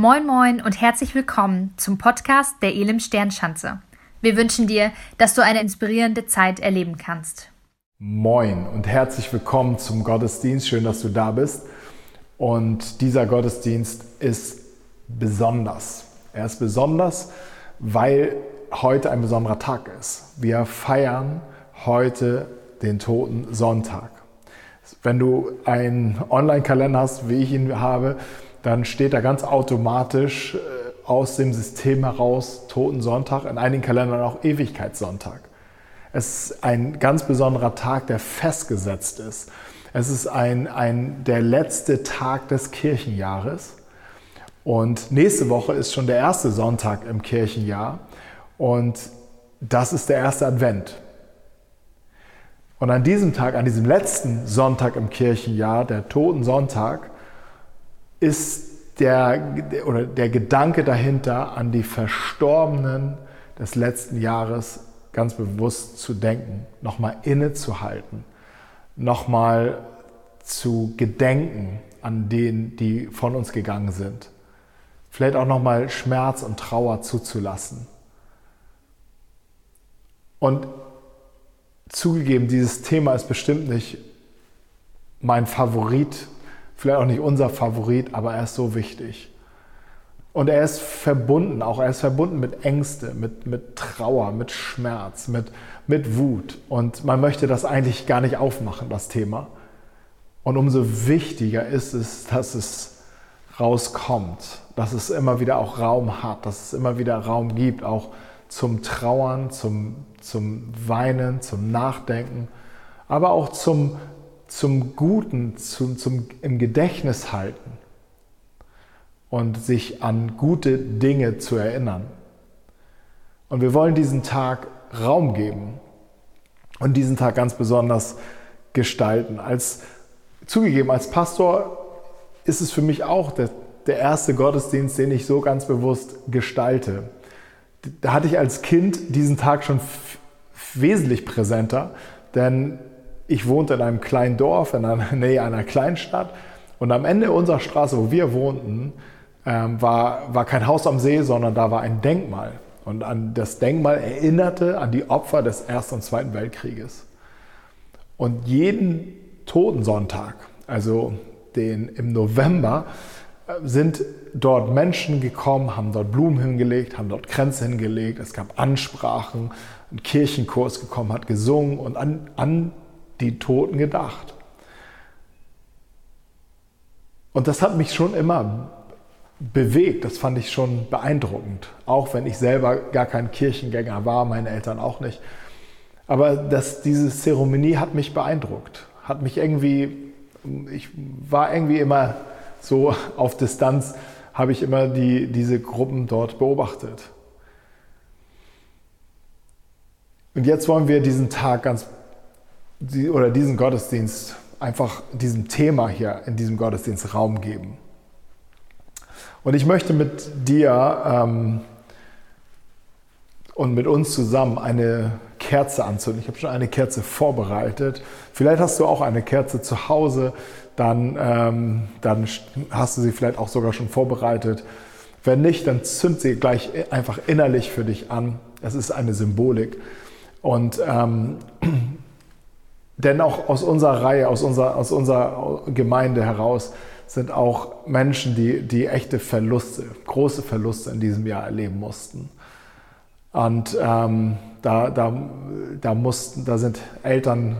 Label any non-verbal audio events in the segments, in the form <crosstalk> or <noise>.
Moin Moin und herzlich willkommen zum Podcast der Elim Sternschanze. Wir wünschen dir, dass du eine inspirierende Zeit erleben kannst. Moin und herzlich willkommen zum Gottesdienst. Schön, dass du da bist. Und dieser Gottesdienst ist besonders. Er ist besonders, weil heute ein besonderer Tag ist. Wir feiern heute den Toten Sonntag. Wenn du einen Online-Kalender hast, wie ich ihn habe, dann steht da ganz automatisch äh, aus dem System heraus Totensonntag, in einigen Kalendern auch Ewigkeitssonntag. Es ist ein ganz besonderer Tag, der festgesetzt ist. Es ist ein, ein, der letzte Tag des Kirchenjahres. Und nächste Woche ist schon der erste Sonntag im Kirchenjahr. Und das ist der erste Advent. Und an diesem Tag, an diesem letzten Sonntag im Kirchenjahr, der Totensonntag, ist der, oder der Gedanke dahinter, an die Verstorbenen des letzten Jahres ganz bewusst zu denken, nochmal innezuhalten, nochmal zu gedenken an denen, die von uns gegangen sind. Vielleicht auch nochmal Schmerz und Trauer zuzulassen. Und zugegeben, dieses Thema ist bestimmt nicht mein Favorit vielleicht auch nicht unser Favorit, aber er ist so wichtig. Und er ist verbunden, auch er ist verbunden mit Ängste, mit, mit Trauer, mit Schmerz, mit, mit Wut. Und man möchte das eigentlich gar nicht aufmachen, das Thema. Und umso wichtiger ist es, dass es rauskommt, dass es immer wieder auch Raum hat, dass es immer wieder Raum gibt, auch zum Trauern, zum, zum Weinen, zum Nachdenken, aber auch zum zum Guten, zum, zum, im Gedächtnis halten und sich an gute Dinge zu erinnern. Und wir wollen diesen Tag Raum geben und diesen Tag ganz besonders gestalten. Als zugegeben, als Pastor ist es für mich auch der, der erste Gottesdienst, den ich so ganz bewusst gestalte. Da hatte ich als Kind diesen Tag schon wesentlich präsenter, denn ich wohnte in einem kleinen Dorf in der <laughs> Nähe einer Kleinstadt und am Ende unserer Straße, wo wir wohnten, ähm, war, war kein Haus am See, sondern da war ein Denkmal. Und an das Denkmal erinnerte an die Opfer des Ersten und Zweiten Weltkrieges. Und jeden Totensonntag, also den im November, äh, sind dort Menschen gekommen, haben dort Blumen hingelegt, haben dort Kränze hingelegt, es gab Ansprachen, ein Kirchenkurs gekommen, hat gesungen und an, an die Toten gedacht. Und das hat mich schon immer bewegt, das fand ich schon beeindruckend, auch wenn ich selber gar kein Kirchengänger war, meine Eltern auch nicht. Aber das, diese Zeremonie hat mich beeindruckt, hat mich irgendwie, ich war irgendwie immer so <laughs> auf Distanz, habe ich immer die, diese Gruppen dort beobachtet. Und jetzt wollen wir diesen Tag ganz die, oder diesen Gottesdienst einfach diesem Thema hier in diesem Gottesdienst Raum geben. Und ich möchte mit dir ähm, und mit uns zusammen eine Kerze anzünden. Ich habe schon eine Kerze vorbereitet. Vielleicht hast du auch eine Kerze zu Hause, dann, ähm, dann hast du sie vielleicht auch sogar schon vorbereitet. Wenn nicht, dann zünd sie gleich einfach innerlich für dich an. Es ist eine Symbolik. Und ähm, denn auch aus unserer Reihe, aus unserer, aus unserer Gemeinde heraus sind auch Menschen, die, die echte Verluste, große Verluste in diesem Jahr erleben mussten. Und ähm, da, da, da, mussten, da sind Eltern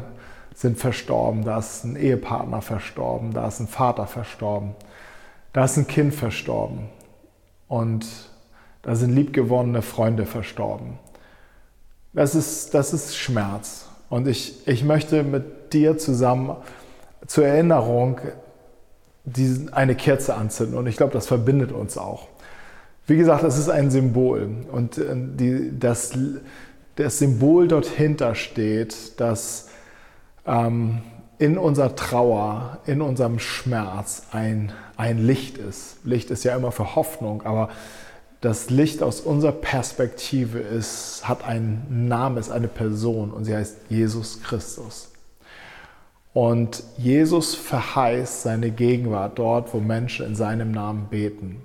sind verstorben, da ist ein Ehepartner verstorben, da ist ein Vater verstorben, da ist ein Kind verstorben und da sind liebgewonnene Freunde verstorben. Das ist, das ist Schmerz. Und ich, ich möchte mit dir zusammen zur Erinnerung diesen, eine Kerze anzünden. Und ich glaube, das verbindet uns auch. Wie gesagt, es ist ein Symbol. Und äh, die, das, das Symbol dort hinter steht, dass ähm, in unserer Trauer, in unserem Schmerz ein, ein Licht ist. Licht ist ja immer für Hoffnung, aber das Licht aus unserer Perspektive ist, hat einen Namen, ist eine Person und sie heißt Jesus Christus. Und Jesus verheißt seine Gegenwart dort, wo Menschen in seinem Namen beten.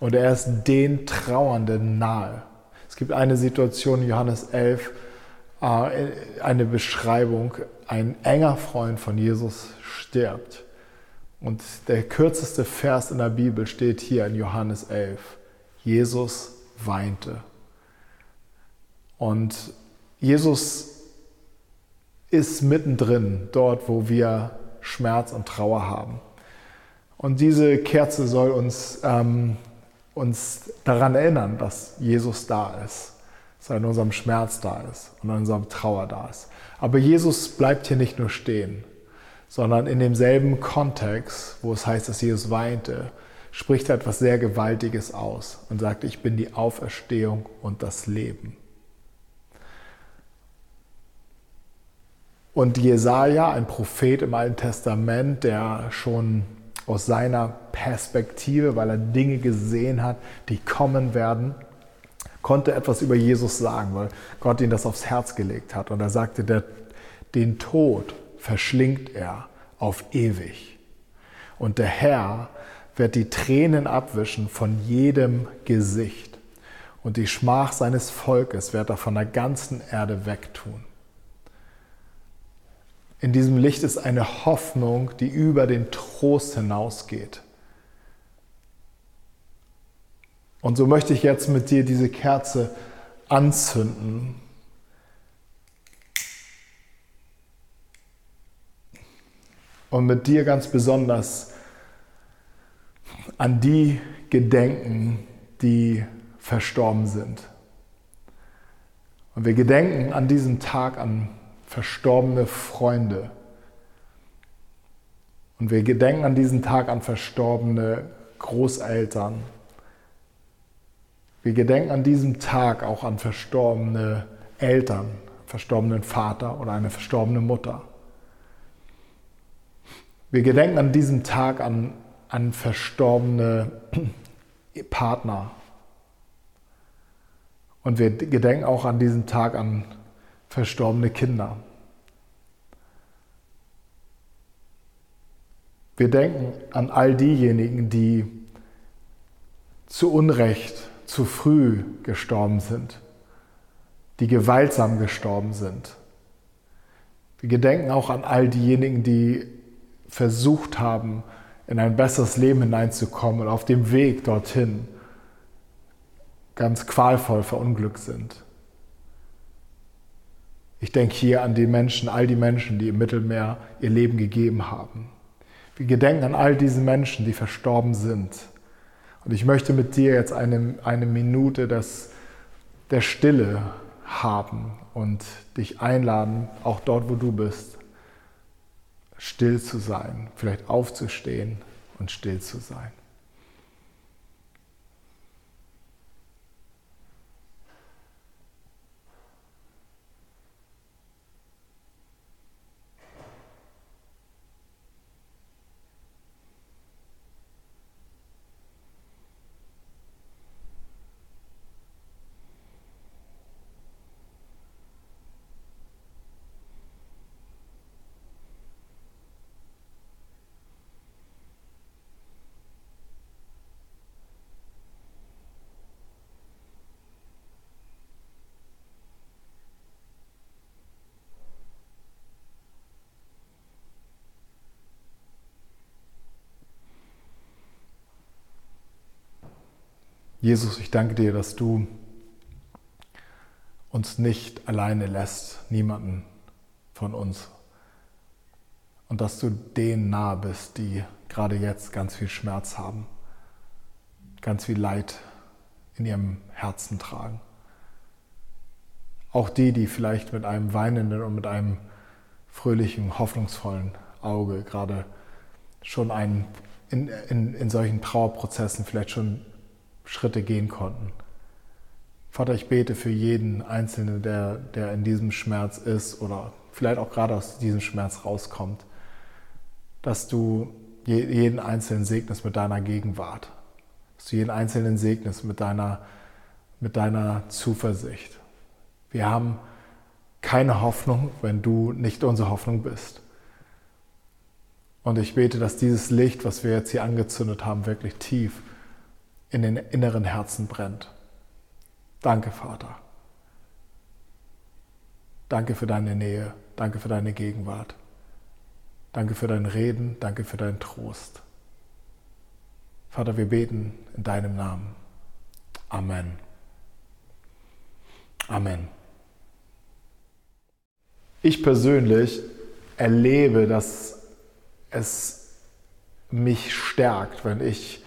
Und er ist den Trauernden nahe. Es gibt eine Situation in Johannes 11, äh, eine Beschreibung, ein enger Freund von Jesus stirbt. Und der kürzeste Vers in der Bibel steht hier in Johannes 11. Jesus weinte. Und Jesus ist mittendrin, dort, wo wir Schmerz und Trauer haben. Und diese Kerze soll uns, ähm, uns daran erinnern, dass Jesus da ist, dass er in unserem Schmerz da ist und in unserem Trauer da ist. Aber Jesus bleibt hier nicht nur stehen, sondern in demselben Kontext, wo es heißt, dass Jesus weinte, spricht er etwas sehr Gewaltiges aus und sagt, ich bin die Auferstehung und das Leben. Und Jesaja, ein Prophet im Alten Testament, der schon aus seiner Perspektive, weil er Dinge gesehen hat, die kommen werden, konnte etwas über Jesus sagen, weil Gott ihm das aufs Herz gelegt hat. Und er sagte, der, den Tod verschlingt er auf ewig. Und der Herr wird die Tränen abwischen von jedem Gesicht. Und die Schmach seines Volkes wird er von der ganzen Erde wegtun. In diesem Licht ist eine Hoffnung, die über den Trost hinausgeht. Und so möchte ich jetzt mit dir diese Kerze anzünden. Und mit dir ganz besonders an die gedenken, die verstorben sind. Und wir gedenken an diesem Tag an verstorbene Freunde. Und wir gedenken an diesen Tag an verstorbene Großeltern. Wir gedenken an diesem Tag auch an verstorbene Eltern, verstorbenen Vater oder eine verstorbene Mutter. Wir gedenken an diesem Tag an, an verstorbene <clears throat> Partner. Und wir gedenken auch an diesem Tag an verstorbene Kinder. Wir denken an all diejenigen, die zu Unrecht, zu früh gestorben sind, die gewaltsam gestorben sind. Wir gedenken auch an all diejenigen, die versucht haben, in ein besseres Leben hineinzukommen und auf dem Weg dorthin ganz qualvoll verunglückt sind. Ich denke hier an die Menschen, all die Menschen, die im Mittelmeer ihr Leben gegeben haben. Wir gedenken an all diese Menschen, die verstorben sind. Und ich möchte mit dir jetzt eine, eine Minute des, der Stille haben und dich einladen, auch dort, wo du bist, still zu sein, vielleicht aufzustehen und still zu sein. Jesus, ich danke dir, dass du uns nicht alleine lässt, niemanden von uns. Und dass du denen nahe bist, die gerade jetzt ganz viel Schmerz haben, ganz viel Leid in ihrem Herzen tragen. Auch die, die vielleicht mit einem weinenden und mit einem fröhlichen, hoffnungsvollen Auge gerade schon einen, in, in, in solchen Trauerprozessen vielleicht schon Schritte gehen konnten. Vater, ich bete für jeden Einzelnen, der, der in diesem Schmerz ist oder vielleicht auch gerade aus diesem Schmerz rauskommt, dass du jeden Einzelnen segnest mit deiner Gegenwart, dass du jeden Einzelnen segnest mit deiner, mit deiner Zuversicht. Wir haben keine Hoffnung, wenn du nicht unsere Hoffnung bist. Und ich bete, dass dieses Licht, was wir jetzt hier angezündet haben, wirklich tief in den inneren Herzen brennt. Danke, Vater. Danke für deine Nähe, danke für deine Gegenwart. Danke für dein Reden, danke für deinen Trost. Vater, wir beten in deinem Namen. Amen. Amen. Ich persönlich erlebe, dass es mich stärkt, wenn ich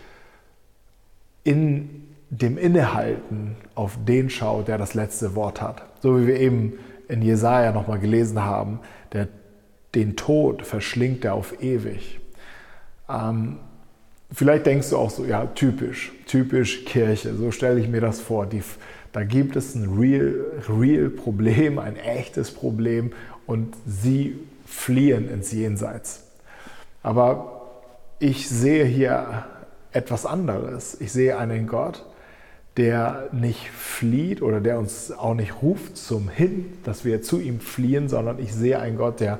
in dem Innehalten auf den schaue, der das letzte Wort hat. So wie wir eben in Jesaja nochmal gelesen haben, der den Tod verschlingt er auf ewig. Ähm, vielleicht denkst du auch so, ja, typisch, typisch Kirche, so stelle ich mir das vor. Die, da gibt es ein real, real Problem, ein echtes Problem und sie fliehen ins Jenseits. Aber ich sehe hier etwas anderes. Ich sehe einen Gott, der nicht flieht oder der uns auch nicht ruft zum Hin, dass wir zu ihm fliehen, sondern ich sehe einen Gott, der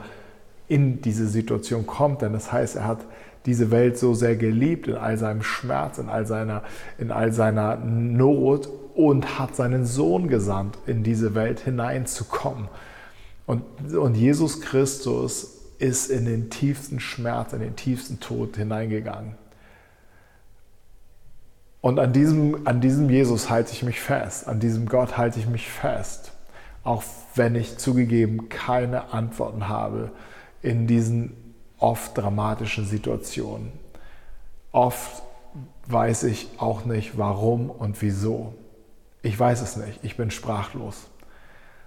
in diese Situation kommt. Denn das heißt, er hat diese Welt so sehr geliebt in all seinem Schmerz, in all seiner, in all seiner Not und hat seinen Sohn gesandt, in diese Welt hineinzukommen. Und, und Jesus Christus ist in den tiefsten Schmerz, in den tiefsten Tod hineingegangen. Und an diesem, an diesem Jesus halte ich mich fest, an diesem Gott halte ich mich fest, auch wenn ich zugegeben keine Antworten habe in diesen oft dramatischen Situationen. Oft weiß ich auch nicht, warum und wieso. Ich weiß es nicht. Ich bin sprachlos.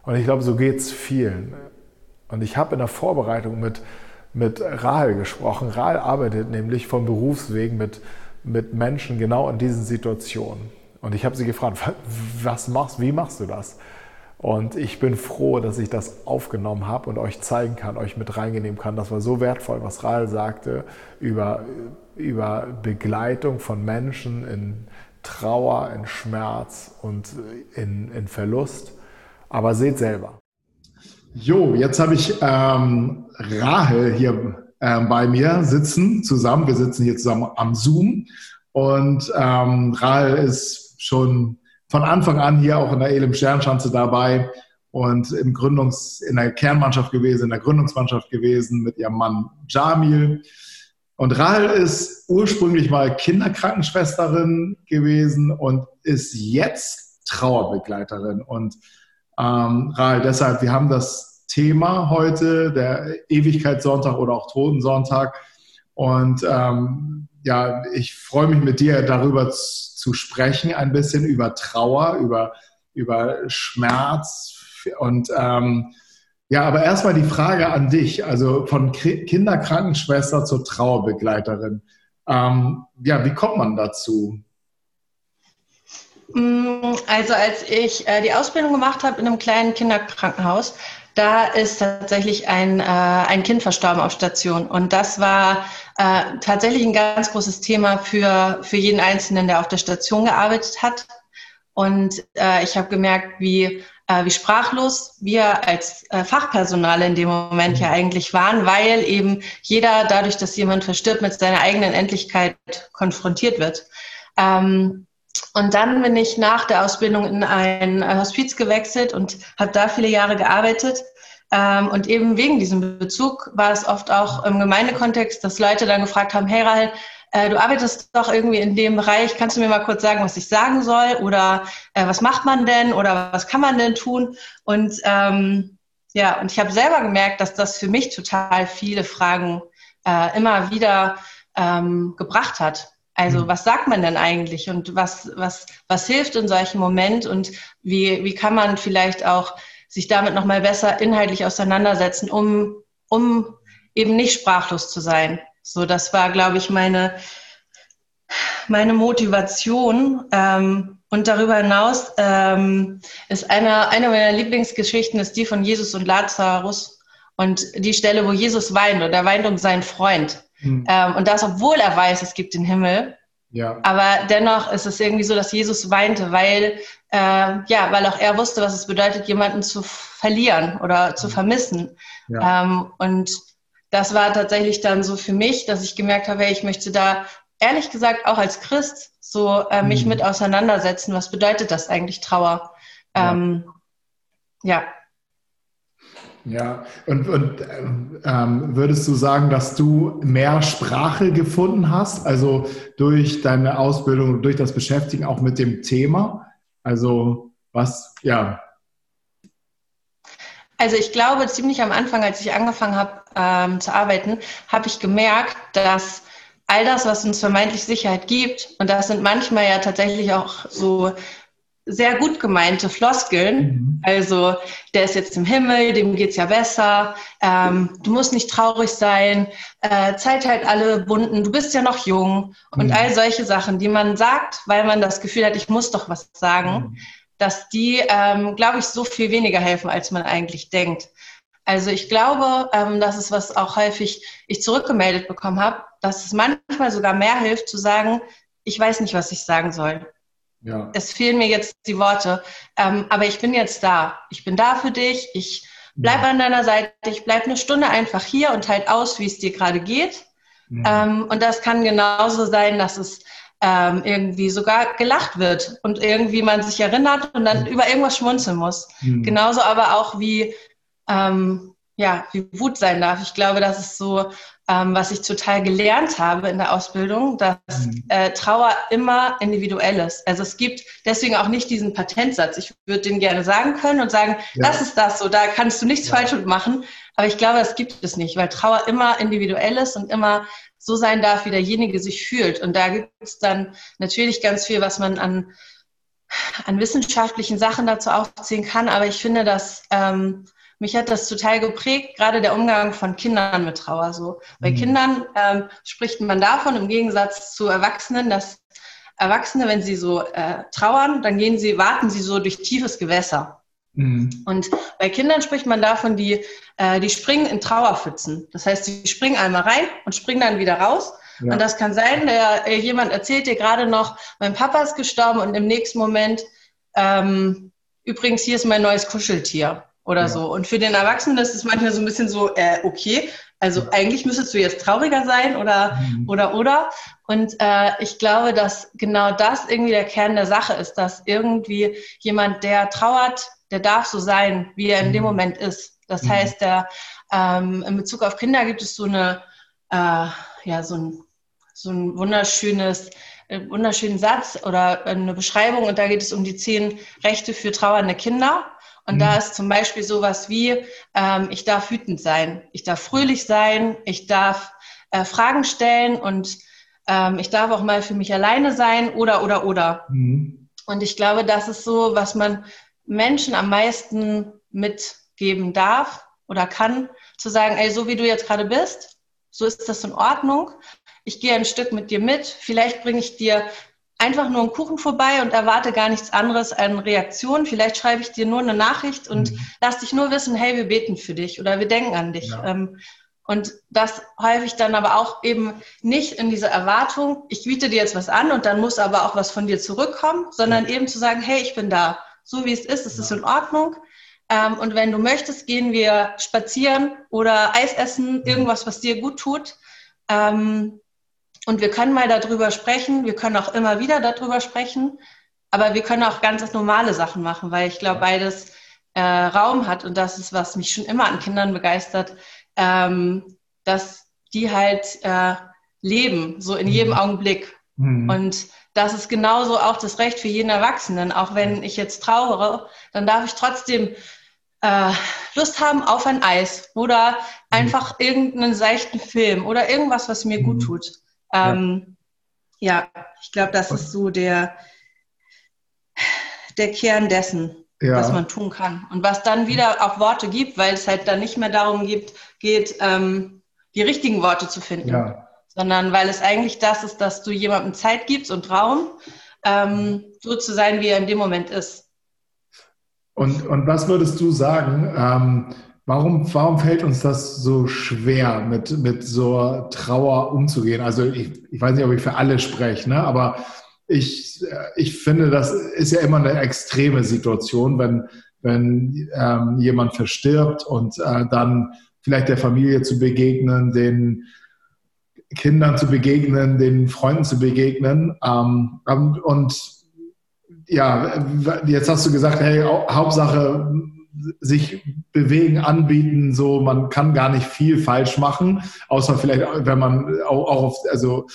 Und ich glaube, so geht es vielen. Und ich habe in der Vorbereitung mit, mit Rahel gesprochen. Rahel arbeitet nämlich von Berufswegen mit, mit Menschen genau in diesen Situationen. Und ich habe sie gefragt, was machst, wie machst du das? Und ich bin froh, dass ich das aufgenommen habe und euch zeigen kann, euch mit reingenehmen kann. Das war so wertvoll, was Rahel sagte über, über Begleitung von Menschen in Trauer, in Schmerz und in, in Verlust. Aber seht selber. Jo, jetzt habe ich ähm, Rahel hier äh, bei mir sitzen zusammen. Wir sitzen hier zusammen am Zoom. Und ähm, Rahel ist schon von Anfang an hier auch in der Elim Sternschanze dabei und im Gründungs, in der Kernmannschaft gewesen, in der Gründungsmannschaft gewesen mit ihrem Mann Jamil. Und Rahel ist ursprünglich mal Kinderkrankenschwesterin gewesen und ist jetzt Trauerbegleiterin. Und ähm, Rahel, deshalb, wir haben das Thema heute, der Ewigkeitssonntag oder auch Totensonntag. Und ähm, ja, ich freue mich mit dir darüber zu sprechen, ein bisschen über Trauer, über, über Schmerz. Und ähm, ja, aber erstmal die Frage an dich, also von Kinderkrankenschwester zur Trauerbegleiterin. Ähm, ja, wie kommt man dazu? Mm, also als ich äh, die Ausbildung gemacht habe in einem kleinen Kinderkrankenhaus, da ist tatsächlich ein, äh, ein Kind verstorben auf Station. Und das war äh, tatsächlich ein ganz großes Thema für, für jeden Einzelnen, der auf der Station gearbeitet hat. Und äh, ich habe gemerkt, wie, äh, wie sprachlos wir als äh, Fachpersonal in dem Moment ja eigentlich waren, weil eben jeder dadurch, dass jemand verstirbt, mit seiner eigenen Endlichkeit konfrontiert wird. Ähm, und dann bin ich nach der Ausbildung in ein Hospiz gewechselt und habe da viele Jahre gearbeitet. Ähm, und eben wegen diesem Bezug war es oft auch im Gemeindekontext, dass Leute dann gefragt haben, hey Rahel, äh, du arbeitest doch irgendwie in dem Bereich, kannst du mir mal kurz sagen, was ich sagen soll? Oder äh, was macht man denn? Oder was kann man denn tun? Und ähm, ja, und ich habe selber gemerkt, dass das für mich total viele Fragen äh, immer wieder ähm, gebracht hat. Also mhm. was sagt man denn eigentlich und was, was, was hilft in solchen Moment und wie, wie kann man vielleicht auch sich damit nochmal besser inhaltlich auseinandersetzen, um, um eben nicht sprachlos zu sein. So, das war, glaube ich, meine, meine Motivation. Ähm, und darüber hinaus ähm, ist eine, eine meiner Lieblingsgeschichten ist die von Jesus und Lazarus und die Stelle, wo Jesus weint und er weint um seinen Freund. Mhm. Ähm, und das, obwohl er weiß, es gibt den Himmel. Ja. Aber dennoch ist es irgendwie so, dass Jesus weinte, weil äh, ja, weil auch er wusste, was es bedeutet, jemanden zu verlieren oder zu mhm. vermissen. Ja. Ähm, und das war tatsächlich dann so für mich, dass ich gemerkt habe, hey, ich möchte da ehrlich gesagt auch als Christ so äh, mich mhm. mit auseinandersetzen. Was bedeutet das eigentlich Trauer? Ähm, ja. Ja, und, und ähm, würdest du sagen, dass du mehr Sprache gefunden hast, also durch deine Ausbildung, durch das Beschäftigen auch mit dem Thema? Also was, ja. Also ich glaube, ziemlich am Anfang, als ich angefangen habe ähm, zu arbeiten, habe ich gemerkt, dass all das, was uns vermeintlich Sicherheit gibt, und das sind manchmal ja tatsächlich auch so sehr gut gemeinte Floskeln. Mhm. Also, der ist jetzt im Himmel, dem geht's ja besser, ähm, du musst nicht traurig sein, äh, Zeit halt alle Bunden, du bist ja noch jung und mhm. all solche Sachen, die man sagt, weil man das Gefühl hat, ich muss doch was sagen, mhm. dass die, ähm, glaube ich, so viel weniger helfen, als man eigentlich denkt. Also ich glaube, ähm, das ist was auch häufig ich zurückgemeldet bekommen habe, dass es manchmal sogar mehr hilft zu sagen, ich weiß nicht, was ich sagen soll. Ja. Es fehlen mir jetzt die Worte, ähm, aber ich bin jetzt da. Ich bin da für dich. Ich bleibe ja. an deiner Seite. Ich bleibe eine Stunde einfach hier und halt aus, wie es dir gerade geht. Ja. Ähm, und das kann genauso sein, dass es ähm, irgendwie sogar gelacht wird und irgendwie man sich erinnert und dann über irgendwas schmunzeln muss. Mhm. Genauso aber auch wie ähm, ja, wie Wut sein darf. Ich glaube, das ist so ähm, was ich total gelernt habe in der Ausbildung, dass mhm. äh, Trauer immer individuell ist. Also es gibt deswegen auch nicht diesen Patentsatz. Ich würde den gerne sagen können und sagen, ja. das ist das so, da kannst du nichts ja. falsch machen. Aber ich glaube, das gibt es nicht, weil Trauer immer individuell ist und immer so sein darf, wie derjenige sich fühlt. Und da gibt es dann natürlich ganz viel, was man an, an wissenschaftlichen Sachen dazu aufziehen kann. Aber ich finde, dass ähm, mich hat das total geprägt, gerade der Umgang von Kindern mit Trauer. So. Bei mhm. Kindern ähm, spricht man davon im Gegensatz zu Erwachsenen, dass Erwachsene, wenn sie so äh, trauern, dann gehen sie, warten sie so durch tiefes Gewässer. Mhm. Und bei Kindern spricht man davon, die, äh, die springen in Trauerpfützen. Das heißt, sie springen einmal rein und springen dann wieder raus. Ja. Und das kann sein, der, äh, jemand erzählt dir gerade noch, mein Papa ist gestorben und im nächsten Moment, ähm, übrigens, hier ist mein neues Kuscheltier oder ja. so. Und für den Erwachsenen ist es manchmal so ein bisschen so, äh, okay, also eigentlich müsstest du jetzt trauriger sein oder, mhm. oder, oder. Und äh, ich glaube, dass genau das irgendwie der Kern der Sache ist, dass irgendwie jemand, der trauert, der darf so sein, wie er in dem mhm. Moment ist. Das mhm. heißt, der, ähm, in Bezug auf Kinder gibt es so eine, äh, ja, so ein, so ein wunderschönes, äh, wunderschönen Satz oder eine Beschreibung und da geht es um die zehn Rechte für trauernde Kinder. Und mhm. da ist zum Beispiel sowas wie, ähm, ich darf wütend sein, ich darf fröhlich sein, ich darf äh, Fragen stellen und ähm, ich darf auch mal für mich alleine sein oder, oder, oder. Mhm. Und ich glaube, das ist so, was man Menschen am meisten mitgeben darf oder kann, zu sagen, ey, so wie du jetzt gerade bist, so ist das in Ordnung. Ich gehe ein Stück mit dir mit. Vielleicht bringe ich dir einfach nur einen Kuchen vorbei und erwarte gar nichts anderes an Reaktion. Vielleicht schreibe ich dir nur eine Nachricht und mhm. lass dich nur wissen, hey, wir beten für dich oder wir denken an dich. Ja. Ähm, und das häufig dann aber auch eben nicht in dieser Erwartung, ich biete dir jetzt was an und dann muss aber auch was von dir zurückkommen, sondern eben zu sagen, hey, ich bin da. So wie es ist, es ist in Ordnung. Ähm, und wenn du möchtest, gehen wir spazieren oder Eis essen, irgendwas, was dir gut tut. Ähm, und wir können mal darüber sprechen, wir können auch immer wieder darüber sprechen, aber wir können auch ganz normale Sachen machen, weil ich glaube, beides äh, Raum hat und das ist, was mich schon immer an Kindern begeistert, ähm, dass die halt äh, leben, so in jedem mhm. Augenblick. Mhm. Und das ist genauso auch das Recht für jeden Erwachsenen. Auch wenn ich jetzt trauere, dann darf ich trotzdem äh, Lust haben auf ein Eis oder mhm. einfach irgendeinen seichten Film oder irgendwas, was mir gut mhm. tut. Ähm, ja. ja. ich glaube, das ist so der, der Kern dessen, ja. was man tun kann. Und was dann wieder auch Worte gibt, weil es halt dann nicht mehr darum gibt, geht, ähm, die richtigen Worte zu finden, ja. sondern weil es eigentlich das ist, dass du jemandem Zeit gibst und Raum, ähm, so zu sein, wie er in dem Moment ist. Und, und was würdest du sagen? Ähm, Warum, warum fällt uns das so schwer, mit, mit so Trauer umzugehen? Also ich, ich weiß nicht, ob ich für alle spreche, ne? aber ich, ich finde, das ist ja immer eine extreme Situation, wenn, wenn ähm, jemand verstirbt und äh, dann vielleicht der Familie zu begegnen, den Kindern zu begegnen, den Freunden zu begegnen. Ähm, und ja, jetzt hast du gesagt, hey, Hauptsache sich bewegen, anbieten, so man kann gar nicht viel falsch machen, außer vielleicht, wenn man auch, auch auf, also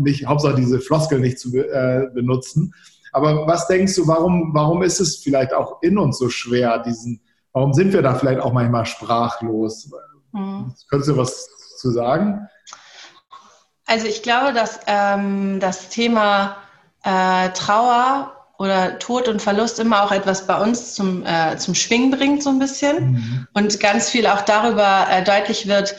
nicht, Hauptsache diese Floskel nicht zu äh, benutzen. Aber was denkst du, warum, warum ist es vielleicht auch in uns so schwer, diesen, warum sind wir da vielleicht auch manchmal sprachlos? Mhm. Könntest du was zu sagen? Also ich glaube, dass ähm, das Thema äh, Trauer oder Tod und Verlust immer auch etwas bei uns zum, äh, zum Schwingen bringt, so ein bisschen. Mhm. Und ganz viel auch darüber äh, deutlich wird,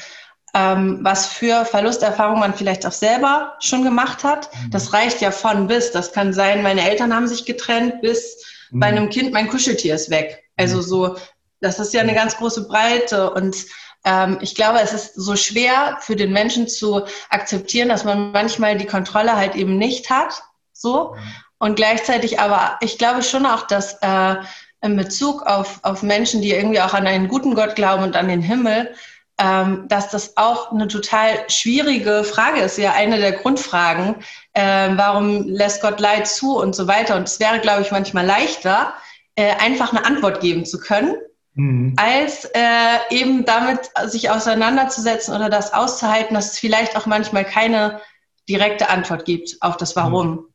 ähm, was für Verlusterfahrungen man vielleicht auch selber schon gemacht hat. Mhm. Das reicht ja von bis. Das kann sein, meine Eltern haben sich getrennt, bis mhm. bei einem Kind mein Kuscheltier ist weg. Also mhm. so, das ist ja eine ganz große Breite und ähm, ich glaube, es ist so schwer für den Menschen zu akzeptieren, dass man manchmal die Kontrolle halt eben nicht hat. So. Mhm. Und gleichzeitig aber, ich glaube schon auch, dass äh, in Bezug auf, auf Menschen, die irgendwie auch an einen guten Gott glauben und an den Himmel, ähm, dass das auch eine total schwierige Frage ist, ja eine der Grundfragen, äh, warum lässt Gott Leid zu und so weiter. Und es wäre, glaube ich, manchmal leichter, äh, einfach eine Antwort geben zu können, mhm. als äh, eben damit sich auseinanderzusetzen oder das auszuhalten, dass es vielleicht auch manchmal keine direkte Antwort gibt auf das Warum. Mhm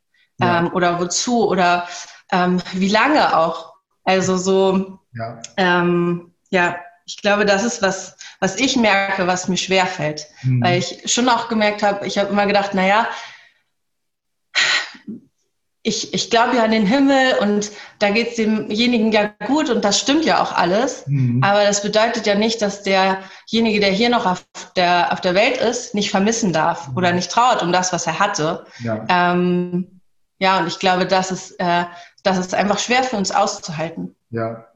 ja. ähm, oder wozu oder ähm, wie lange auch. Also so, ja. Ähm, ja, ich glaube, das ist was, was ich merke, was mir schwerfällt. Mhm. Weil ich schon auch gemerkt habe, ich habe immer gedacht, naja, ich, ich glaube ja an den Himmel und da geht es demjenigen ja gut und das stimmt ja auch alles. Mhm. Aber das bedeutet ja nicht, dass derjenige, der hier noch auf der, auf der Welt ist, nicht vermissen darf mhm. oder nicht trauert um das, was er hatte. Ja. Ähm, ja, und ich glaube, das ist, äh, das ist einfach schwer für uns auszuhalten. Ja.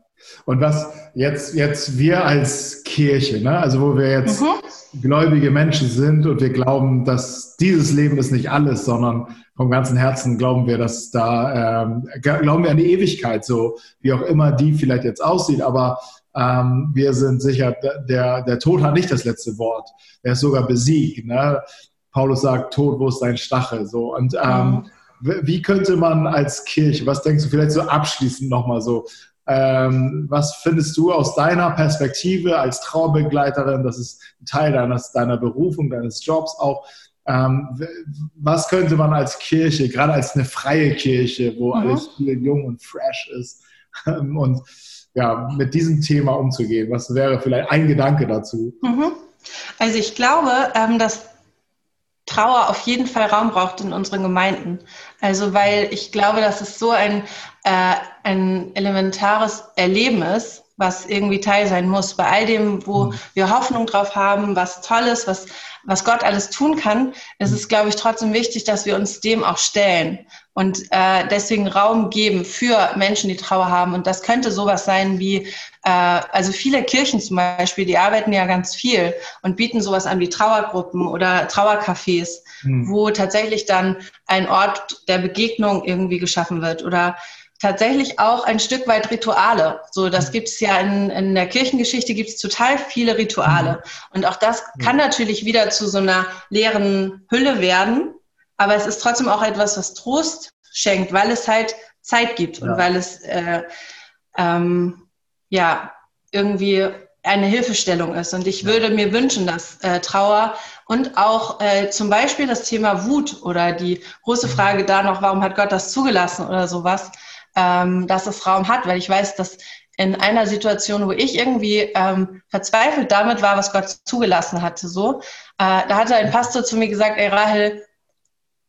Und was jetzt, jetzt wir als Kirche, ne? also wo wir jetzt mhm. gläubige Menschen sind und wir glauben, dass dieses Leben ist nicht alles, sondern vom ganzen Herzen glauben wir, dass da, ähm, glauben wir an die Ewigkeit, so wie auch immer die vielleicht jetzt aussieht, aber ähm, wir sind sicher, der, der Tod hat nicht das letzte Wort. Er ist sogar besiegt. Ne? Paulus sagt, Tod, wo ist dein Stachel? So. Und ähm, mhm. Wie könnte man als Kirche, was denkst du vielleicht so abschließend nochmal so, ähm, was findest du aus deiner Perspektive als Trauerbegleiterin, das ist Teil deines, deiner Berufung, deines Jobs auch, ähm, was könnte man als Kirche, gerade als eine freie Kirche, wo mhm. alles viel jung und fresh ist, ähm, und ja, mit diesem Thema umzugehen? Was wäre vielleicht ein Gedanke dazu? Mhm. Also ich glaube, ähm, dass Trauer auf jeden Fall Raum braucht in unseren Gemeinden. Also weil ich glaube, dass es so ein, äh, ein elementares Erleben ist, was irgendwie Teil sein muss. Bei all dem, wo mhm. wir Hoffnung drauf haben, was Tolles, was, was Gott alles tun kann, ist es, glaube ich, trotzdem wichtig, dass wir uns dem auch stellen und äh, deswegen Raum geben für Menschen, die Trauer haben. Und das könnte sowas sein wie, also viele Kirchen zum Beispiel, die arbeiten ja ganz viel und bieten sowas an wie Trauergruppen oder Trauercafés, mhm. wo tatsächlich dann ein Ort der Begegnung irgendwie geschaffen wird oder tatsächlich auch ein Stück weit Rituale. So, das gibt es ja in, in der Kirchengeschichte gibt es total viele Rituale. Mhm. Und auch das kann natürlich wieder zu so einer leeren Hülle werden. Aber es ist trotzdem auch etwas, was Trost schenkt, weil es halt Zeit gibt ja. und weil es äh, ähm, ja irgendwie eine Hilfestellung ist. Und ich würde mir wünschen, dass äh, Trauer und auch äh, zum Beispiel das Thema Wut oder die große mhm. Frage da noch, warum hat Gott das zugelassen oder sowas, ähm, dass es Raum hat, weil ich weiß, dass in einer Situation, wo ich irgendwie ähm, verzweifelt damit war, was Gott zugelassen hatte, so, äh, da hatte ein Pastor zu mir gesagt, ey Rahel,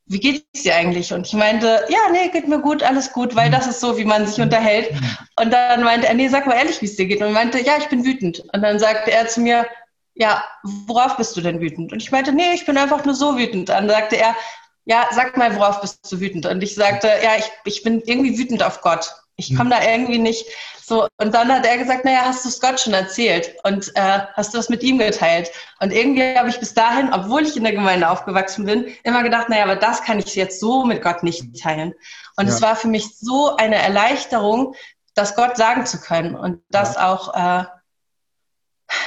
wie geht's dir eigentlich? Und ich meinte, ja, nee, geht mir gut, alles gut, weil das ist so, wie man sich unterhält. Und dann meinte er, nee, sag mal ehrlich, wie es dir geht. Und meinte, ja, ich bin wütend. Und dann sagte er zu mir, ja, worauf bist du denn wütend? Und ich meinte, nee, ich bin einfach nur so wütend. Dann sagte er, ja, sag mal, worauf bist du wütend? Und ich sagte, ja, ich, ich bin irgendwie wütend auf Gott. Ich komme da irgendwie nicht so. Und dann hat er gesagt, naja, hast du es Gott schon erzählt und äh, hast du es mit ihm geteilt? Und irgendwie habe ich bis dahin, obwohl ich in der Gemeinde aufgewachsen bin, immer gedacht, naja, aber das kann ich jetzt so mit Gott nicht teilen. Und ja. es war für mich so eine Erleichterung, das Gott sagen zu können und das ja. auch äh,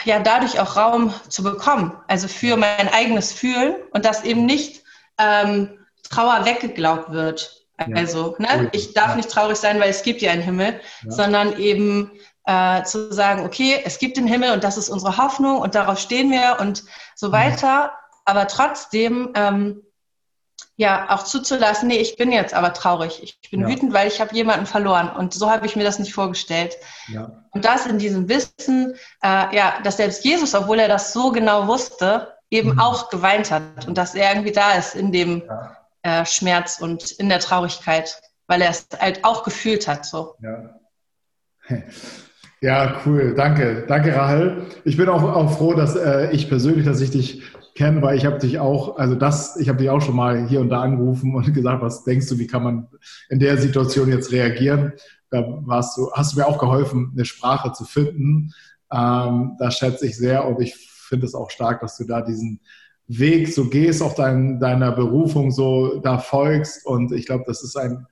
ja dadurch auch Raum zu bekommen, also für mein eigenes Fühlen und dass eben nicht ähm, Trauer weggeglaubt wird. Also, ne, ich darf nicht traurig sein, weil es gibt ja einen Himmel, ja. sondern eben äh, zu sagen, okay, es gibt den Himmel und das ist unsere Hoffnung und darauf stehen wir und so mhm. weiter, aber trotzdem ähm, ja auch zuzulassen, nee, ich bin jetzt aber traurig, ich bin ja. wütend, weil ich habe jemanden verloren und so habe ich mir das nicht vorgestellt. Ja. Und das in diesem Wissen, äh, ja, dass selbst Jesus, obwohl er das so genau wusste, eben mhm. auch geweint hat und dass er irgendwie da ist in dem ja. Äh, Schmerz und in der Traurigkeit, weil er es halt auch gefühlt hat. So. Ja. Ja, cool. Danke. Danke, Rahel. Ich bin auch, auch froh, dass äh, ich persönlich, dass ich dich kenne, weil ich habe dich auch, also das, ich habe dich auch schon mal hier und da angerufen und <laughs> gesagt, was denkst du, wie kann man in der Situation jetzt reagieren? Da warst du, hast du mir auch geholfen, eine Sprache zu finden. Ähm, das schätze ich sehr und ich finde es auch stark, dass du da diesen Weg so gehst, auch dein, deiner Berufung so da folgst. Und ich glaube, das ist ein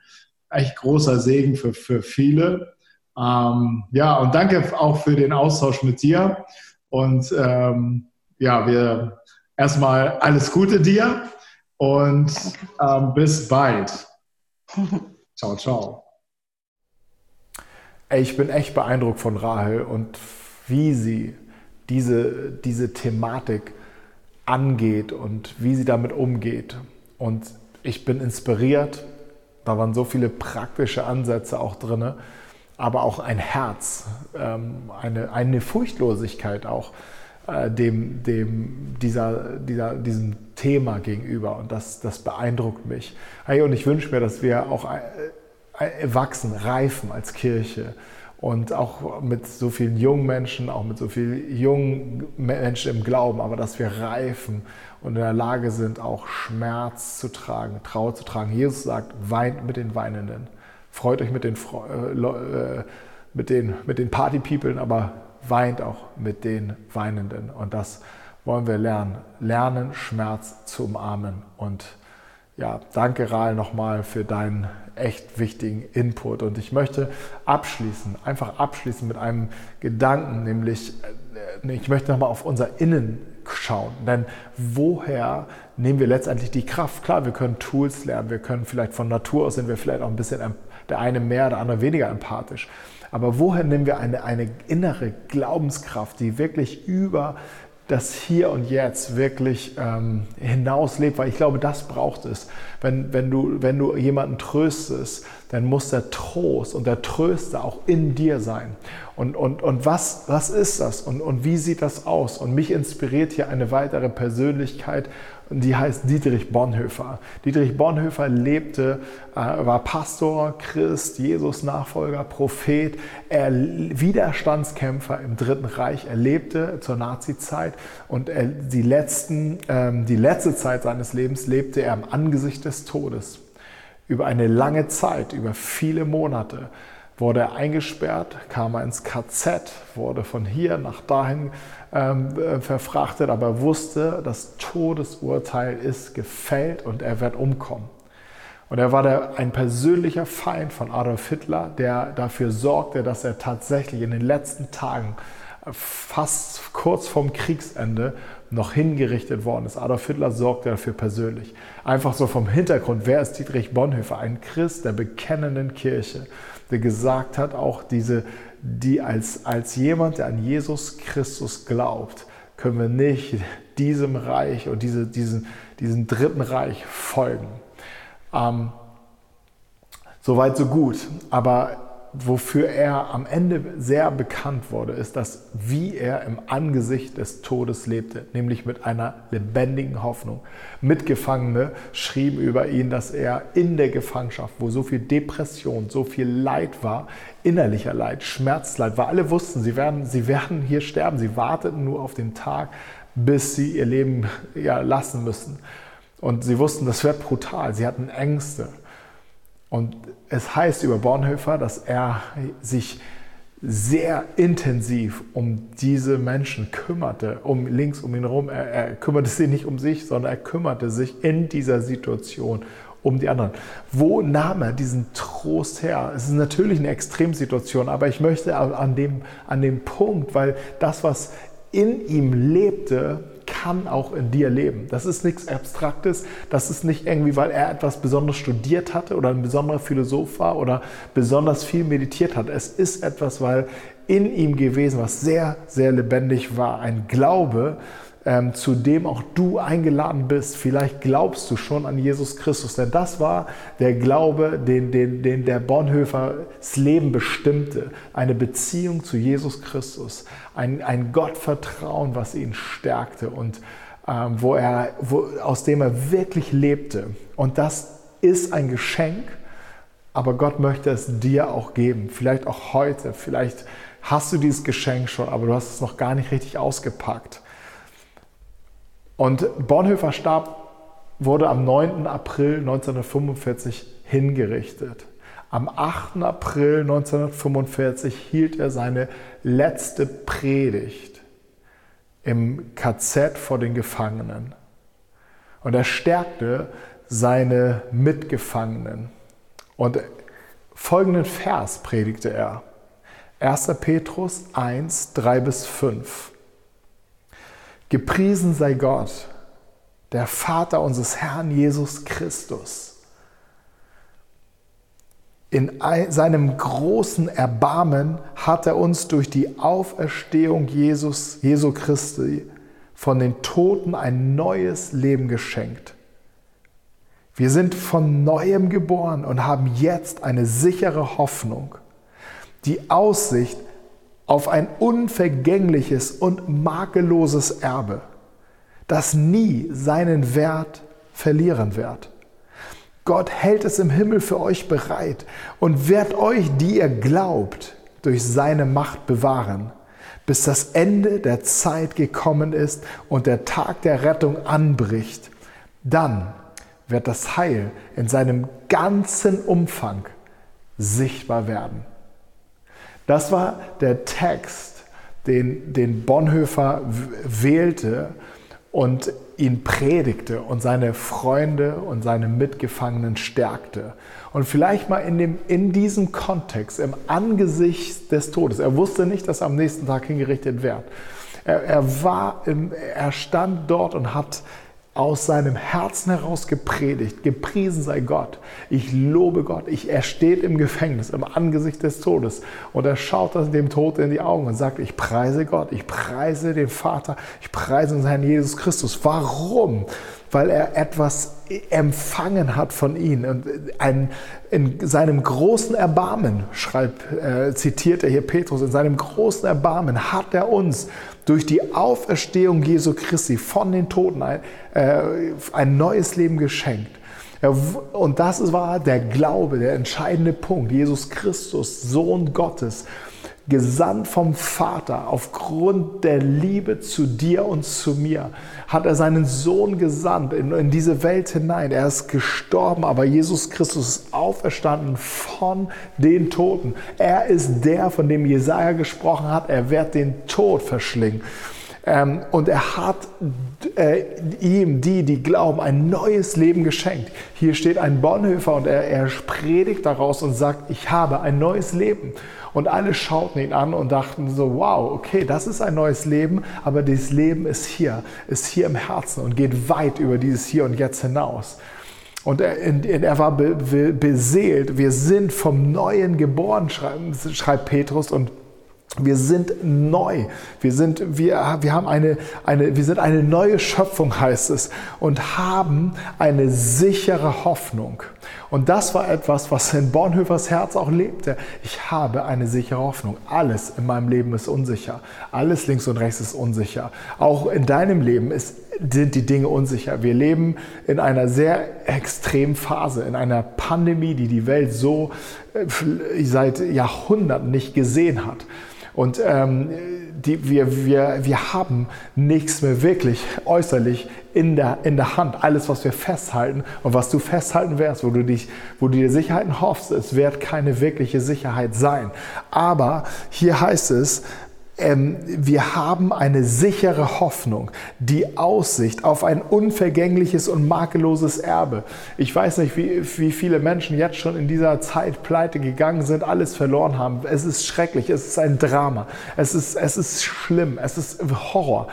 echt großer Segen für, für viele. Ähm, ja, und danke auch für den Austausch mit dir. Und ähm, ja, wir erstmal alles Gute dir und ähm, bis bald. <laughs> ciao, ciao. Ich bin echt beeindruckt von Rahel und wie sie diese, diese Thematik angeht und wie sie damit umgeht. Und ich bin inspiriert. Da waren so viele praktische Ansätze auch drin aber auch ein Herz, ähm, eine, eine Furchtlosigkeit auch äh, dem, dem, dieser, dieser, diesem Thema gegenüber. Und das, das beeindruckt mich. Hey, und ich wünsche mir, dass wir auch äh, äh, wachsen, reifen als Kirche. Und auch mit so vielen jungen Menschen, auch mit so vielen jungen Menschen im Glauben, aber dass wir reifen und in der Lage sind, auch Schmerz zu tragen, Trauer zu tragen. Jesus sagt, weint mit den Weinenden. Freut euch mit den, äh, mit den, mit den Party-Peoplen, aber weint auch mit den Weinenden. Und das wollen wir lernen. Lernen, Schmerz zu umarmen. Und ja, danke Rahl nochmal für deinen echt wichtigen Input. Und ich möchte abschließen, einfach abschließen mit einem Gedanken, nämlich äh, ich möchte nochmal auf unser Innen schauen. Denn woher nehmen wir letztendlich die Kraft? Klar, wir können Tools lernen, wir können vielleicht von Natur aus sind wir vielleicht auch ein bisschen der eine mehr, der andere weniger empathisch. Aber woher nehmen wir eine, eine innere Glaubenskraft, die wirklich über das Hier und Jetzt wirklich ähm, hinauslebt, weil ich glaube, das braucht es. Wenn, wenn, du, wenn du jemanden tröstest, dann muss der Trost und der Tröster auch in dir sein. Und, und, und was, was ist das und, und wie sieht das aus? Und mich inspiriert hier eine weitere Persönlichkeit die heißt Dietrich Bonhoeffer. Dietrich Bonhoeffer lebte, äh, war Pastor, Christ, Jesus-Nachfolger, Prophet, er Widerstandskämpfer im Dritten Reich. Er lebte zur Nazizeit und er, die, letzten, ähm, die letzte Zeit seines Lebens lebte er am Angesicht des Todes. Über eine lange Zeit, über viele Monate wurde er eingesperrt, kam er ins KZ, wurde von hier nach dahin ähm, äh, verfrachtet, aber er wusste, das Todesurteil ist gefällt und er wird umkommen. Und er war der, ein persönlicher Feind von Adolf Hitler, der dafür sorgte, dass er tatsächlich in den letzten Tagen äh, fast kurz vorm Kriegsende noch hingerichtet worden ist. Adolf Hitler sorgte dafür persönlich. Einfach so vom Hintergrund, wer ist Dietrich Bonhoeffer? Ein Christ der bekennenden Kirche, der gesagt hat, auch diese, die als, als jemand, der an Jesus Christus glaubt, können wir nicht diesem Reich und diese, diesen, diesem dritten Reich folgen. Ähm, Soweit, so gut. Aber wofür er am Ende sehr bekannt wurde, ist das, wie er im Angesicht des Todes lebte, nämlich mit einer lebendigen Hoffnung. Mitgefangene schrieben über ihn, dass er in der Gefangenschaft, wo so viel Depression, so viel Leid war, innerlicher Leid, Schmerzleid war, alle wussten, sie werden, sie werden hier sterben, sie warteten nur auf den Tag, bis sie ihr Leben ja, lassen müssen. Und sie wussten, das wird brutal, sie hatten Ängste. Und es heißt über Bonhoeffer, dass er sich sehr intensiv um diese Menschen kümmerte, um links um ihn herum. Er, er, kümmerte sich nicht um sich, sondern er kümmerte sich in dieser Situation um die anderen. Wo nahm er diesen Trost her? Es ist natürlich eine Extremsituation, aber ich möchte an dem, an dem Punkt, weil das, was in ihm lebte, kann auch in dir leben. Das ist nichts Abstraktes. Das ist nicht irgendwie, weil er etwas Besonderes studiert hatte oder ein besonderer Philosoph war oder besonders viel meditiert hat. Es ist etwas, weil in ihm gewesen, was sehr, sehr lebendig war. Ein Glaube, ähm, zu dem auch du eingeladen bist. Vielleicht glaubst du schon an Jesus Christus, denn das war der Glaube, den, den, den der Bonhoeffers Leben bestimmte. Eine Beziehung zu Jesus Christus, ein, ein Gottvertrauen, was ihn stärkte und ähm, wo er, wo, aus dem er wirklich lebte. Und das ist ein Geschenk, aber Gott möchte es dir auch geben. Vielleicht auch heute, vielleicht hast du dieses Geschenk schon, aber du hast es noch gar nicht richtig ausgepackt. Und Bonhoeffer starb, wurde am 9. April 1945 hingerichtet. Am 8. April 1945 hielt er seine letzte Predigt im KZ vor den Gefangenen. Und er stärkte seine Mitgefangenen. Und folgenden Vers predigte er. 1. Petrus 1, 3 bis 5. Gepriesen sei Gott, der Vater unseres Herrn Jesus Christus. In seinem großen Erbarmen hat er uns durch die Auferstehung Jesus, Jesu Christi von den Toten ein neues Leben geschenkt. Wir sind von neuem geboren und haben jetzt eine sichere Hoffnung, die Aussicht auf ein unvergängliches und makelloses Erbe, das nie seinen Wert verlieren wird. Gott hält es im Himmel für euch bereit und wird euch, die ihr glaubt, durch seine Macht bewahren, bis das Ende der Zeit gekommen ist und der Tag der Rettung anbricht. Dann wird das Heil in seinem ganzen Umfang sichtbar werden. Das war der Text, den, den Bonhoeffer wählte und ihn predigte und seine Freunde und seine Mitgefangenen stärkte. Und vielleicht mal in, dem, in diesem Kontext, im Angesicht des Todes. Er wusste nicht, dass er am nächsten Tag hingerichtet wird. Er, er, war im, er stand dort und hat aus seinem Herzen heraus gepredigt. Gepriesen sei Gott. Ich lobe Gott. Ich, er steht im Gefängnis, im Angesicht des Todes. Und er schaut dem Tod in die Augen und sagt, ich preise Gott, ich preise den Vater, ich preise den Herrn Jesus Christus. Warum? Weil er etwas empfangen hat von ihm. Und ein, in seinem großen Erbarmen, schreibt, äh, zitiert er hier Petrus, in seinem großen Erbarmen hat er uns durch die Auferstehung Jesu Christi von den Toten ein, äh, ein neues Leben geschenkt. Und das war der Glaube, der entscheidende Punkt. Jesus Christus, Sohn Gottes, gesandt vom Vater aufgrund der Liebe zu dir und zu mir, hat er seinen Sohn gesandt in, in, diese Welt hinein. Er ist gestorben, aber Jesus Christus ist auferstanden von den Toten. Er ist der, von dem Jesaja gesprochen hat. Er wird den Tod verschlingen. Ähm, und er hat äh, ihm, die, die glauben, ein neues Leben geschenkt. Hier steht ein Bonhoeffer und er, er predigt daraus und sagt, ich habe ein neues Leben. Und alle schauten ihn an und dachten so, wow, okay, das ist ein neues Leben, aber dieses Leben ist hier, ist hier im Herzen und geht weit über dieses Hier und Jetzt hinaus. Und er, er war beseelt. Wir sind vom Neuen geboren, schreibt Petrus. Und wir sind neu. Wir sind, wir, wir haben eine, eine, wir sind eine neue Schöpfung, heißt es, und haben eine sichere Hoffnung. Und das war etwas, was in Bonhoeffers Herz auch lebte. Ich habe eine sichere Hoffnung. Alles in meinem Leben ist unsicher. Alles links und rechts ist unsicher. Auch in deinem Leben ist, sind die Dinge unsicher. Wir leben in einer sehr extremen Phase, in einer Pandemie, die die Welt so äh, seit Jahrhunderten nicht gesehen hat. Und ähm, die, wir, wir, wir haben nichts mehr wirklich äußerlich in der, in der Hand. Alles, was wir festhalten und was du festhalten wirst, wo du, dich, wo du dir Sicherheiten hoffst, es wird keine wirkliche Sicherheit sein. Aber hier heißt es, wir haben eine sichere Hoffnung, die Aussicht auf ein unvergängliches und makelloses Erbe. Ich weiß nicht, wie, wie viele Menschen jetzt schon in dieser Zeit pleite gegangen sind, alles verloren haben. Es ist schrecklich, es ist ein Drama, es ist, es ist schlimm, es ist Horror.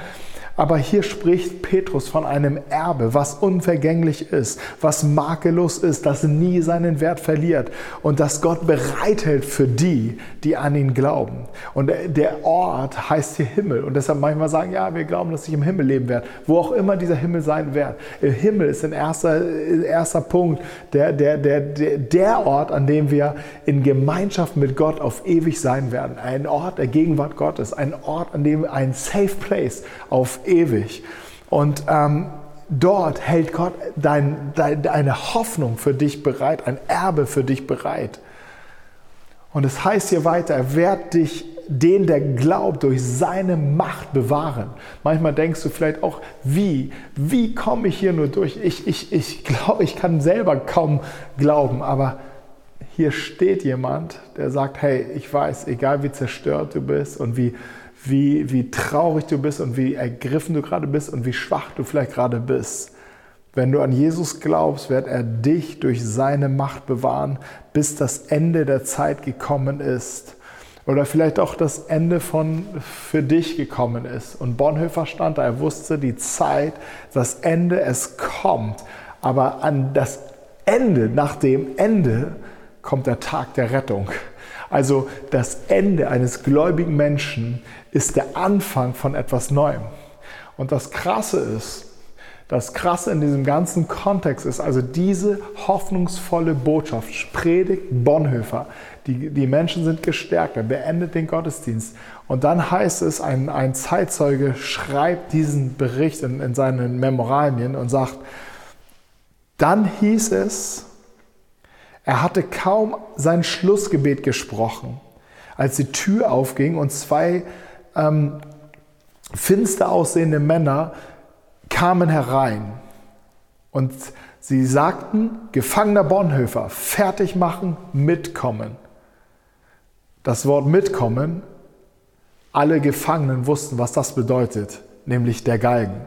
Aber hier spricht Petrus von einem Erbe, was unvergänglich ist, was makellos ist, das nie seinen Wert verliert und das Gott bereithält für die, die an ihn glauben. Und der Ort heißt hier Himmel. Und deshalb manchmal sagen, ja, wir glauben, dass ich im Himmel leben werde. Wo auch immer dieser Himmel sein wird. Im Himmel ist ein erster, erster Punkt der, der, der, der, der Ort, an dem wir in Gemeinschaft mit Gott auf ewig sein werden. Ein Ort der Gegenwart Gottes. Ein Ort, an dem ein Safe Place auf ewig. Und ähm, dort hält Gott dein, dein, deine Hoffnung für dich bereit, ein Erbe für dich bereit. Und es heißt hier weiter, er wird dich, den, der glaubt, durch seine Macht bewahren. Manchmal denkst du vielleicht auch, wie? Wie komme ich hier nur durch? Ich, ich, ich glaube, ich kann selber kaum glauben, aber hier steht jemand, der sagt, hey, ich weiß, egal wie zerstört du bist und wie wie, wie traurig du bist und wie ergriffen du gerade bist und wie schwach du vielleicht gerade bist. Wenn du an Jesus glaubst, wird er dich durch seine Macht bewahren, bis das Ende der Zeit gekommen ist. Oder vielleicht auch das Ende von für dich gekommen ist. Und Bonhoeffer stand da, er wusste die Zeit, das Ende, es kommt. Aber an das Ende, nach dem Ende, kommt der Tag der Rettung. Also das Ende eines gläubigen Menschen ist der Anfang von etwas Neuem. Und das Krasse ist, das Krasse in diesem ganzen Kontext ist also diese hoffnungsvolle Botschaft, predigt Bonhoeffer. Die, die Menschen sind gestärkt, er beendet den Gottesdienst. Und dann heißt es, ein, ein Zeitzeuge schreibt diesen Bericht in, in seinen Memoralien und sagt, dann hieß es, er hatte kaum sein Schlussgebet gesprochen, als die Tür aufging und zwei ähm, finster aussehende Männer kamen herein. Und sie sagten, Gefangener Bonhoeffer, fertig machen, mitkommen. Das Wort mitkommen, alle Gefangenen wussten, was das bedeutet, nämlich der Galgen.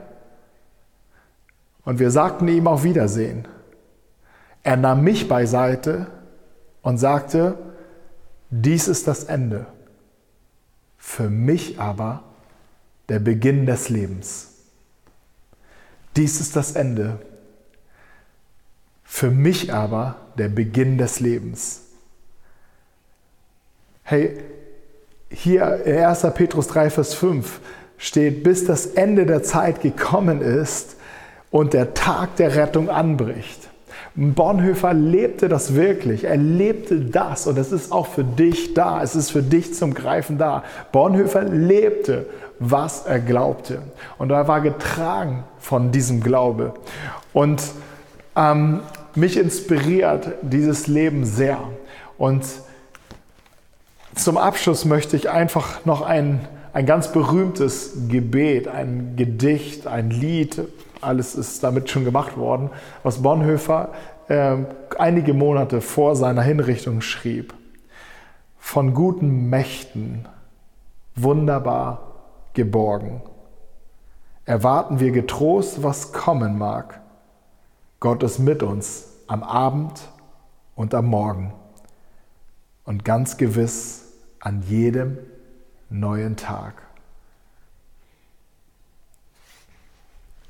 Und wir sagten ihm auf Wiedersehen. Er nahm mich beiseite und sagte, dies ist das Ende. Für mich aber der Beginn des Lebens. Dies ist das Ende. Für mich aber der Beginn des Lebens. Hey, hier in 1. Petrus 3, Vers 5 steht, bis das Ende der Zeit gekommen ist und der Tag der Rettung anbricht. Bonhoeffer lebte das wirklich. Er lebte das und es ist auch für dich da. Es ist für dich zum Greifen da. Bonhoeffer lebte, was er glaubte. Und er war getragen von diesem Glaube. Und ähm, mich inspiriert dieses Leben sehr. Und zum Abschluss möchte ich einfach noch ein, ein ganz berühmtes Gebet, ein Gedicht, ein Lied alles ist damit schon gemacht worden, was Bonhoeffer äh, einige Monate vor seiner Hinrichtung schrieb. Von guten Mächten wunderbar geborgen. Erwarten wir getrost, was kommen mag. Gott ist mit uns am Abend und am Morgen und ganz gewiss an jedem neuen Tag.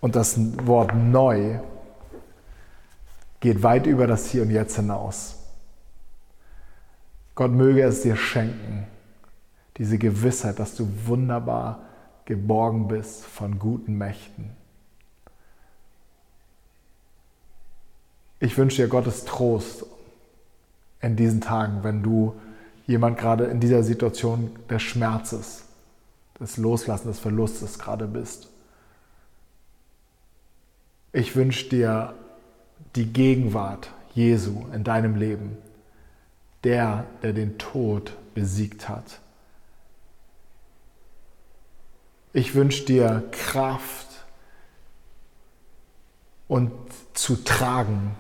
Und das Wort neu geht weit über das Hier und Jetzt hinaus. Gott möge es dir schenken, diese Gewissheit, dass du wunderbar geborgen bist von guten Mächten. Ich wünsche dir Gottes Trost in diesen Tagen, wenn du jemand gerade in dieser Situation des Schmerzes, des Loslassen, des Verlustes gerade bist. Ich wünsche dir die Gegenwart Jesu in deinem Leben, der, der den Tod besiegt hat. Ich wünsche dir Kraft und zu tragen,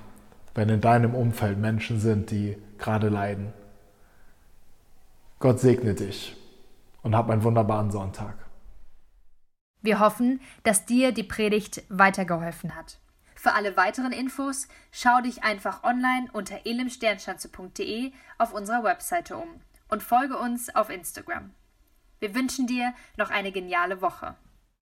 wenn in deinem Umfeld Menschen sind, die gerade leiden. Gott segne dich. und hab einen wunderbaren Sonntag. Wir hoffen, dass dir die Predigt weitergeholfen hat. Für alle weiteren Infos schau dich einfach online unter elimsternschanze.de auf unserer Webseite um und folge uns auf Instagram. Wir wünschen dir noch eine geniale Woche.